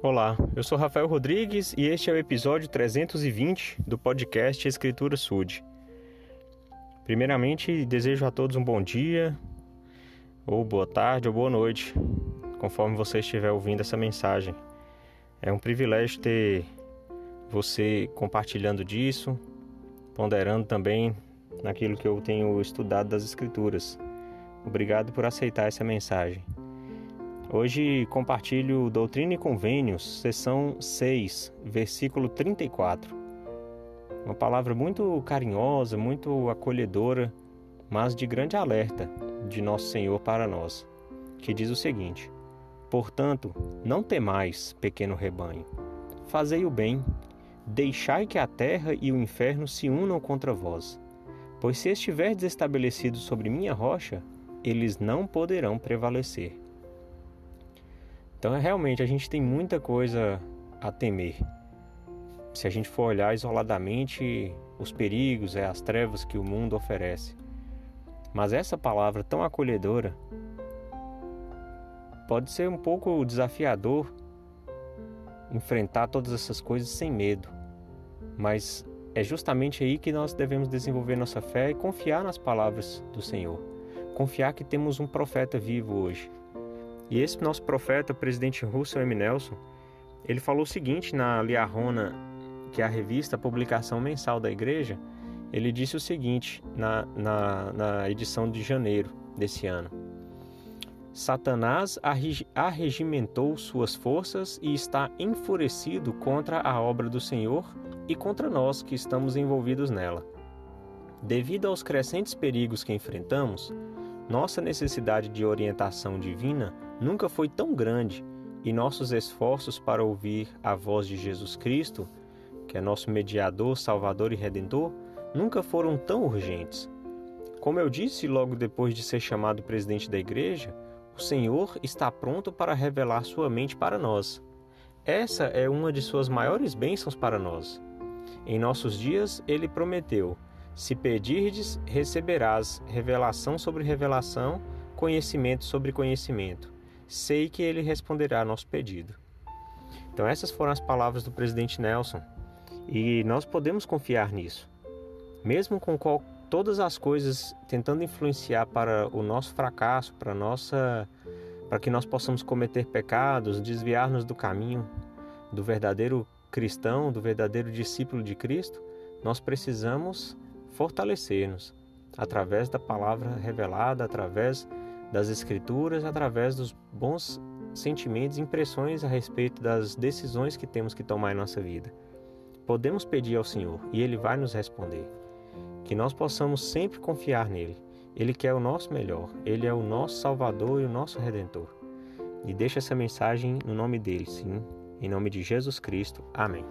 Olá, eu sou Rafael Rodrigues e este é o episódio 320 do podcast Escritura Sud. Primeiramente, desejo a todos um bom dia, ou boa tarde, ou boa noite, conforme você estiver ouvindo essa mensagem. É um privilégio ter você compartilhando disso, ponderando também naquilo que eu tenho estudado das Escrituras. Obrigado por aceitar essa mensagem. Hoje compartilho Doutrina e Convênios, seção 6, versículo 34. Uma palavra muito carinhosa, muito acolhedora, mas de grande alerta de nosso Senhor para nós, que diz o seguinte: Portanto, não temais, pequeno rebanho, fazei o bem, deixai que a terra e o inferno se unam contra vós. Pois se estiverdes estabelecidos sobre minha rocha, eles não poderão prevalecer. Então, é, realmente, a gente tem muita coisa a temer. Se a gente for olhar isoladamente os perigos, é, as trevas que o mundo oferece. Mas essa palavra tão acolhedora pode ser um pouco desafiador enfrentar todas essas coisas sem medo. Mas é justamente aí que nós devemos desenvolver nossa fé e confiar nas palavras do Senhor. Confiar que temos um profeta vivo hoje, e esse nosso profeta, o presidente Russell M. Nelson, ele falou o seguinte na Liarrona, que é a revista, a publicação mensal da igreja, ele disse o seguinte na, na, na edição de janeiro desse ano. Satanás arregimentou suas forças e está enfurecido contra a obra do Senhor e contra nós que estamos envolvidos nela. Devido aos crescentes perigos que enfrentamos, nossa necessidade de orientação divina nunca foi tão grande e nossos esforços para ouvir a voz de Jesus Cristo, que é nosso mediador, salvador e redentor, nunca foram tão urgentes. Como eu disse logo depois de ser chamado presidente da igreja, o Senhor está pronto para revelar sua mente para nós. Essa é uma de suas maiores bênçãos para nós. Em nossos dias, ele prometeu: Se pedirdes, receberás revelação sobre revelação, conhecimento sobre conhecimento sei que ele responderá nosso pedido. Então, essas foram as palavras do presidente Nelson e nós podemos confiar nisso. Mesmo com qual, todas as coisas tentando influenciar para o nosso fracasso, para nossa para que nós possamos cometer pecados, desviar-nos do caminho do verdadeiro cristão, do verdadeiro discípulo de Cristo, nós precisamos fortalecer-nos através da palavra revelada, através das Escrituras através dos bons sentimentos e impressões a respeito das decisões que temos que tomar em nossa vida. Podemos pedir ao Senhor e Ele vai nos responder. Que nós possamos sempre confiar nele. Ele quer o nosso melhor, Ele é o nosso Salvador e o nosso Redentor. E deixa essa mensagem no nome dele, sim, em nome de Jesus Cristo. Amém.